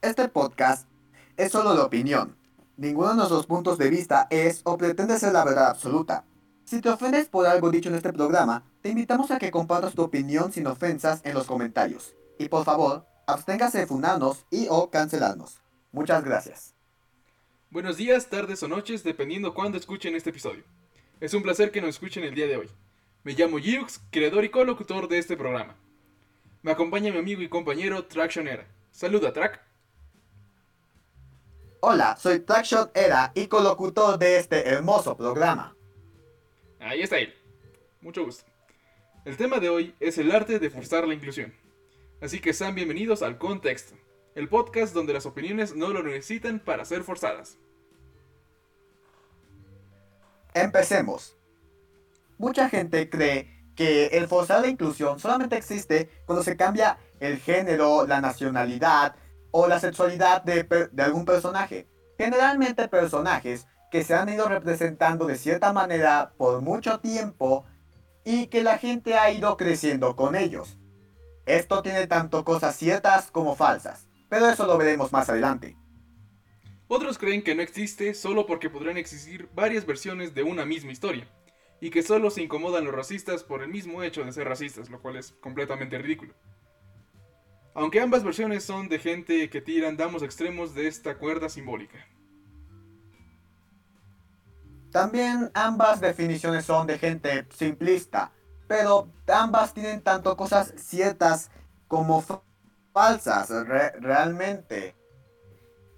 Este podcast es solo de opinión. Ninguno de nuestros puntos de vista es o pretende ser la verdad absoluta. Si te ofendes por algo dicho en este programa, te invitamos a que compartas tu opinión sin ofensas en los comentarios. Y por favor, absténgase de funarnos y o cancelarnos. Muchas gracias. Buenos días, tardes o noches, dependiendo cuándo escuchen este episodio. Es un placer que nos escuchen el día de hoy. Me llamo Yux, creador y colocutor de este programa. Me acompaña mi amigo y compañero Traction Era. Saluda, Track. Hola, soy Trackshot Era y colocutor de este hermoso programa. Ahí está él. Mucho gusto. El tema de hoy es el arte de forzar la inclusión. Así que sean bienvenidos al Contexto, el podcast donde las opiniones no lo necesitan para ser forzadas. Empecemos. Mucha gente cree que el forzar la inclusión solamente existe cuando se cambia el género, la nacionalidad o la sexualidad de, algún personaje. Generalmente personajes que se han ido representando de cierta manera por mucho tiempo y que la gente ha ido creciendo con ellos. Esto tiene tanto cosas ciertas como falsas, pero eso lo veremos más adelante. Otros creen que no existe solo porque podrían existir varias versiones de una misma historia, y que solo se incomodan los racistas por el mismo hecho de ser racistas, lo cual es completamente ridículo. Aunque ambas versiones son de gente que tira damos extremos de esta cuerda simbólica. También ambas definiciones son de gente simplista, pero ambas tienen tanto cosas ciertas como falsas realmente.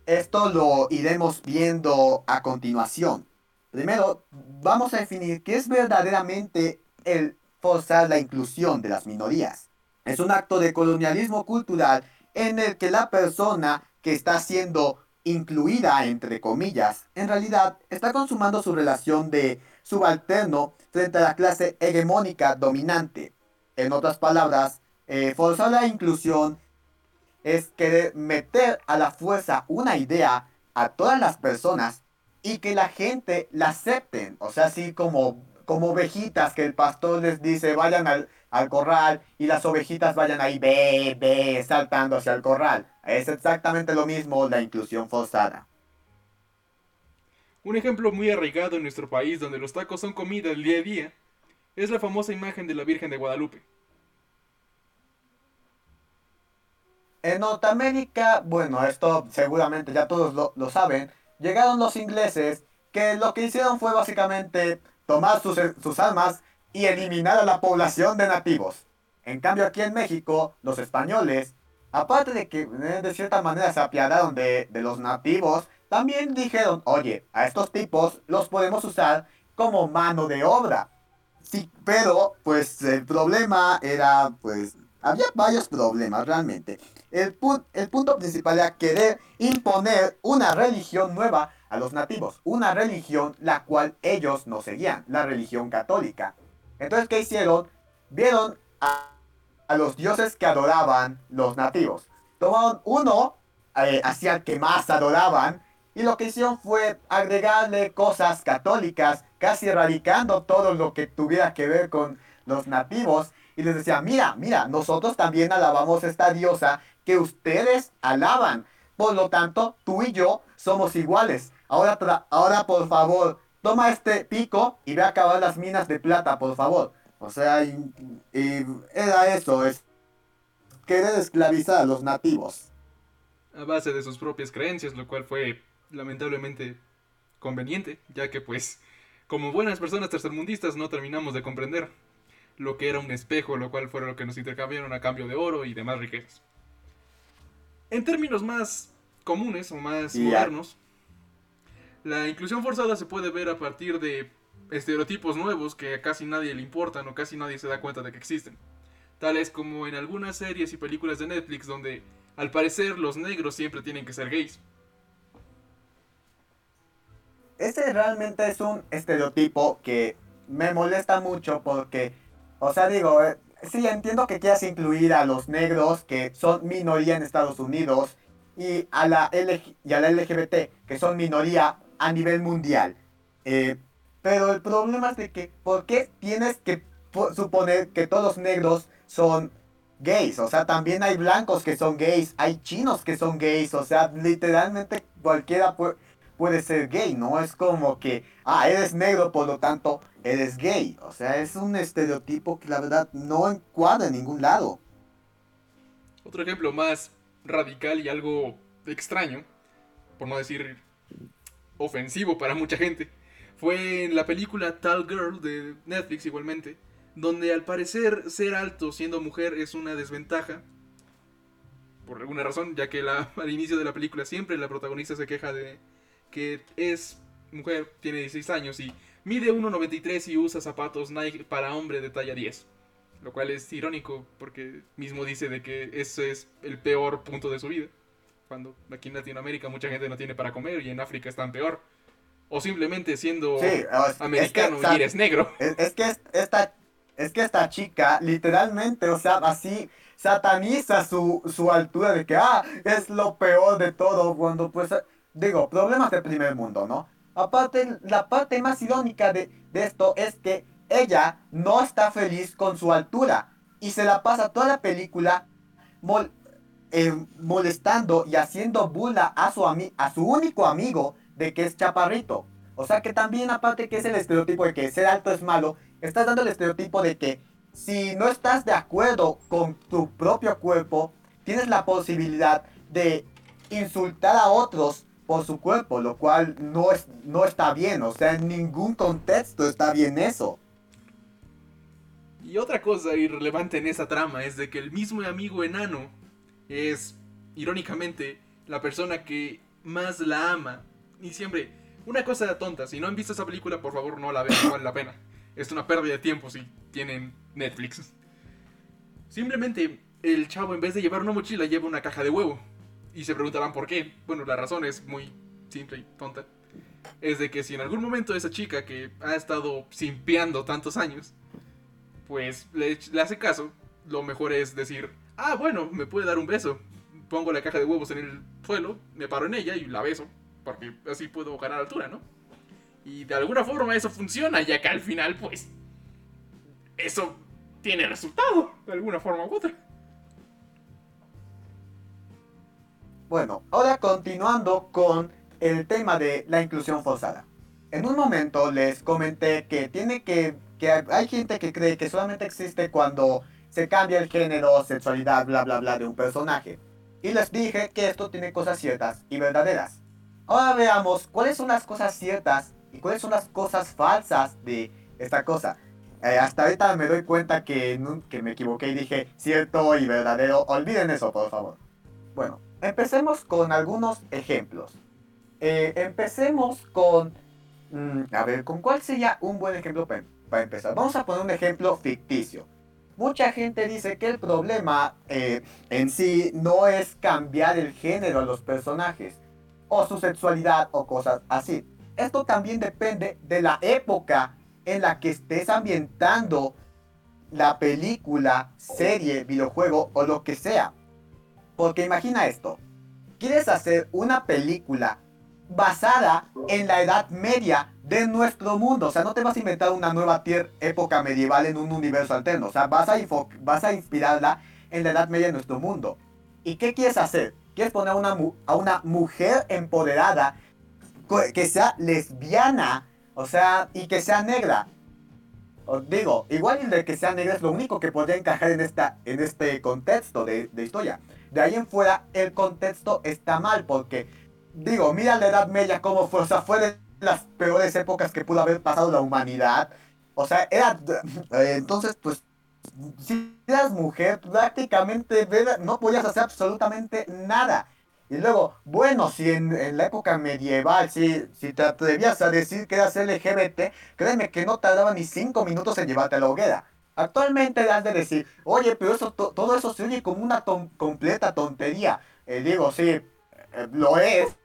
Esto lo iremos viendo a continuación. Primero, vamos a definir qué es verdaderamente el forzar la inclusión de las minorías. Es un acto de colonialismo cultural en el que la persona que está siendo incluida, entre comillas, en realidad está consumando su relación de subalterno frente a la clase hegemónica dominante. En otras palabras, eh, forzar la inclusión es querer meter a la fuerza una idea a todas las personas y que la gente la acepten. O sea, así como, como ovejitas que el pastor les dice vayan al, al corral y las ovejitas vayan ahí, ve, ve, saltando hacia el corral. Es exactamente lo mismo la inclusión forzada. Un ejemplo muy arraigado en nuestro país donde los tacos son comida del día a día es la famosa imagen de la Virgen de Guadalupe. En Norteamérica, bueno, esto seguramente ya todos lo, lo saben, llegaron los ingleses que lo que hicieron fue básicamente tomar sus, sus armas y eliminar a la población de nativos. En cambio aquí en México, los españoles, aparte de que eh, de cierta manera se apiadaron de, los nativos, también dijeron, oye, a estos tipos los podemos usar como mano de obra. Sí, pero pues el problema era, pues, había varios problemas realmente. El, el punto principal era querer imponer una religión nueva a los nativos, una religión la cual ellos no seguían, la religión católica. Entonces, ¿qué hicieron? Vieron a, los dioses que adoraban los nativos. Tomaron uno eh, hacia el que más adoraban y lo que hicieron fue agregarle cosas católicas, casi erradicando todo lo que tuviera que ver con los nativos. Y les decía, mira, mira, nosotros también alabamos esta diosa que ustedes alaban. Por lo tanto, tú y yo somos iguales. Ahora, ahora por favor, toma este pico y ve a acabar las minas de plata, por favor. O sea, era eso, es querer esclavizar a los nativos. A base de sus propias creencias, lo cual fue lamentablemente conveniente, ya que pues, como buenas personas tercermundistas no terminamos de comprender lo que era un espejo, lo cual fue lo que nos intercambiaron a cambio de oro y demás riquezas. En términos más comunes o más modernos, la inclusión forzada se puede ver a partir de estereotipos nuevos que a casi nadie le importan o casi nadie se da cuenta de que existen. Tales como en algunas series y películas de Netflix donde, al parecer, los negros siempre tienen que ser gays. Ese realmente es un estereotipo que me molesta mucho porque, o sea, digo, eh, sí entiendo que quieras incluir a los negros que son minoría en Estados Unidos y a la, y a la LGBT que son minoría a nivel mundial. Eh, pero el problema es de que, ¿por qué tienes que suponer que todos los negros son gays. O sea, también hay blancos que son gays, hay chinos que son gays. O sea, literalmente cualquiera puede, ser gay, ¿no? Es como que, ah, eres negro, por lo tanto, eres gay. O sea, es un estereotipo que la verdad no encuadra en ningún lado. Otro ejemplo más radical y algo extraño, por no decir ofensivo para mucha gente, fue en la película Tall Girl de Netflix igualmente donde al parecer ser alto siendo mujer es una desventaja. Por alguna razón, ya que al inicio de la película siempre la protagonista se queja de que es mujer, tiene 16 años y mide 1,93 y usa zapatos Nike para hombre de talla 10. Lo cual es irónico porque mismo dice de que ese es el peor punto de su vida. Cuando aquí en Latinoamérica mucha gente no tiene para comer y en África están peor. O simplemente siendo americano y eres negro. Es, que esta es que esta chica literalmente, o sea, así sataniza su, altura de que, ah, es lo peor de todo, cuando pues, digo, problemas de primer mundo, ¿no? Aparte, la parte más irónica de, esto es que ella no está feliz con su altura y se la pasa toda la película eh, molestando y haciendo burla a su, a su único amigo de que es chaparrito. O sea que también aparte que es el estereotipo de que ser alto es malo, estás dando el estereotipo de que si no estás de acuerdo con tu propio cuerpo, tienes la posibilidad de insultar a otros por su cuerpo, lo cual no, es, no está bien, o sea, en ningún contexto está bien eso. Y otra cosa irrelevante en esa trama es de que el mismo amigo enano es, irónicamente, la persona que más la ama. Y siempre, una cosa tonta, si no han visto esa película, por favor no la vean, no vale la pena es una pérdida de tiempo si tienen Netflix. Simplemente el chavo en vez de llevar una mochila lleva una caja de huevo. Y se preguntarán por qué. Bueno, la razón es muy simple y tonta. Es de que si en algún momento esa chica que ha estado simpeando tantos años, pues le, le hace caso, lo mejor es decir, ah, bueno, me puede dar un beso. Pongo la caja de huevos en el suelo, me paro en ella y la beso. Porque así puedo ganar altura, ¿no? Y de alguna forma eso funciona, ya que al final, pues, eso tiene resultado, de alguna forma u otra. Bueno, ahora continuando con el tema de la inclusión forzada. En un momento les comenté que tiene que, que hay gente que cree que solamente existe cuando se cambia el género, sexualidad, bla bla bla de un personaje. Y les dije que esto tiene cosas ciertas y verdaderas. Ahora veamos cuáles son las cosas ciertas y cuáles son las cosas falsas de esta cosa. Eh, hasta ahorita me doy cuenta que, que me equivoqué y dije cierto y verdadero. Olviden eso, por favor. Bueno, empecemos con algunos ejemplos. Eh, empecemos con... Mm, a ver, ¿con cuál sería un buen ejemplo para, empezar? Vamos a poner un ejemplo ficticio. Mucha gente dice que el problema eh, en sí no es cambiar el género a los personajes, o su sexualidad, o cosas así esto también depende de la época en la que estés ambientando la película, serie, videojuego o lo que sea. Porque imagina esto. Quieres hacer una película basada en la Edad Media de nuestro mundo. O sea, no te vas a inventar una nueva época medieval en un universo alterno. O sea, vas a, vas a inspirarla en la Edad Media de nuestro mundo. ¿Y qué quieres hacer? Quieres poner una, a una mujer empoderada que sea lesbiana, o sea, y que sea negra. Os digo, igual de que sea negra es lo único que podría encajar en, esta, en este contexto de, historia. De ahí en fuera, el contexto está mal, porque, digo, mira la Edad Media como fue, o sea, fue de las peores épocas que pudo haber pasado la humanidad. O sea, era, eh, entonces, pues, si eras mujer, prácticamente no podías hacer absolutamente nada. Y luego, bueno, si en, la época medieval, si, si te atrevías a decir que eras LGBT, créeme que no tardaba ni cinco minutos en llevarte a la hoguera. Actualmente has de decir, oye, pero eso, todo eso se oye como una completa tontería. Eh, digo, sí, eh, lo es,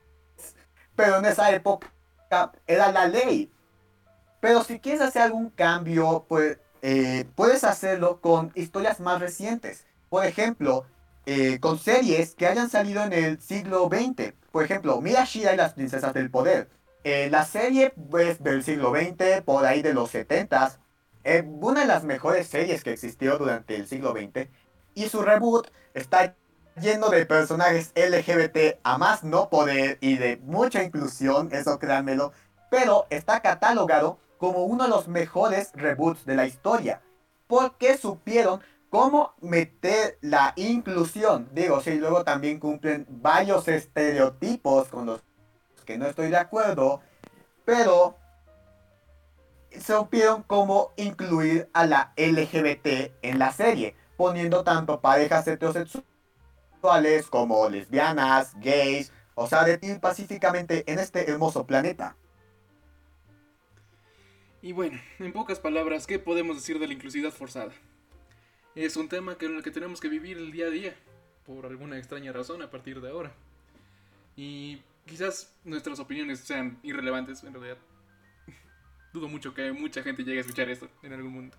pero en esa época era la ley. Pero si quieres hacer algún cambio, pues eh, puedes hacerlo con historias más recientes. Por ejemplo, eh, con series que hayan salido en el siglo XX. Por ejemplo, Mira Shira y las princesas del poder. Eh, la serie pues, del siglo XX, por ahí de los 70 s una de las mejores series que existió durante el siglo XX. Y su reboot está lleno de personajes LGBT a más no poder y de mucha inclusión, eso créanmelo, pero está catalogado como uno de los mejores reboots de la historia, porque supieron cómo meter la inclusión. Digo, sí, luego también cumplen varios estereotipos con los que no estoy de acuerdo, pero supieron cómo incluir a la LGBT en la serie, poniendo tanto parejas heterosexuales como lesbianas, gays, o sea, de pacíficamente en este hermoso planeta. Y bueno, en pocas palabras, ¿qué podemos decir de la inclusividad forzada? Es un tema que en el que tenemos que vivir el día a día, por alguna extraña razón a partir de ahora. Y quizás nuestras opiniones sean irrelevantes en realidad. Dudo mucho que mucha gente llegue a escuchar esto en algún momento.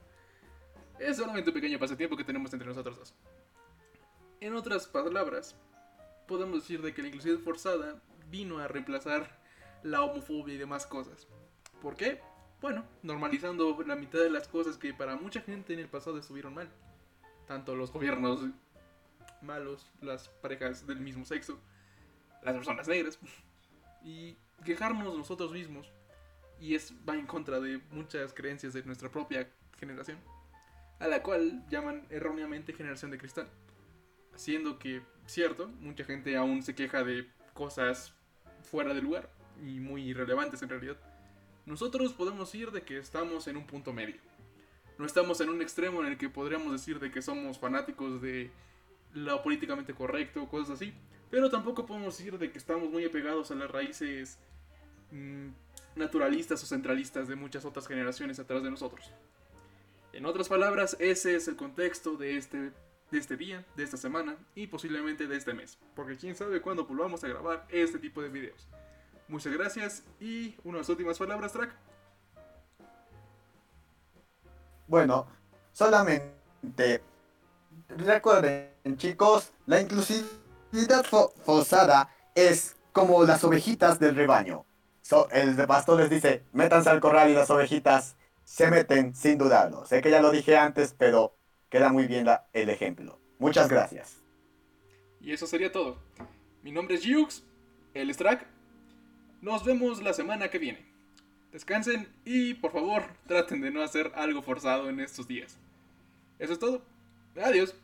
Es solamente un pequeño pasatiempo que tenemos entre nosotros dos. En otras palabras, podemos decir de que la inclusión forzada vino a reemplazar la homofobia y demás cosas. ¿Por qué? Bueno, normalizando la mitad de las cosas que para mucha gente en el pasado estuvieron mal. Tanto los gobiernos malos, las parejas del mismo sexo, las personas negras. Y quejarnos nosotros mismos. Y es va en contra de muchas creencias de nuestra propia generación. A la cual llaman erróneamente generación de cristal. Siendo que, cierto, mucha gente aún se queja de cosas fuera de lugar y muy irrelevantes en realidad. Nosotros podemos ir de que estamos en un punto medio. No estamos en un extremo en el que podríamos decir de que somos fanáticos de lo políticamente correcto o cosas así. Pero tampoco podemos decir de que estamos muy apegados a las raíces mmm, naturalistas o centralistas de muchas otras generaciones atrás de nosotros. En otras palabras, ese es el contexto de este, de este día, de esta semana y posiblemente de este mes. Porque quién sabe cuándo volvamos a grabar este tipo de videos. Muchas gracias y unas últimas palabras, Track. Bueno, solamente recuerden, chicos, la inclusividad forzada es como las ovejitas del rebaño. el pastor les dice, métanse al corral y las ovejitas se meten sin dudarlo. Sé que ya lo dije antes, pero queda muy bien el ejemplo. Muchas gracias. Y eso sería todo. Mi nombre es Jux, el Strack nos vemos la semana que viene. Descansen y por favor traten de no hacer algo forzado en estos días. Eso es todo. Adiós.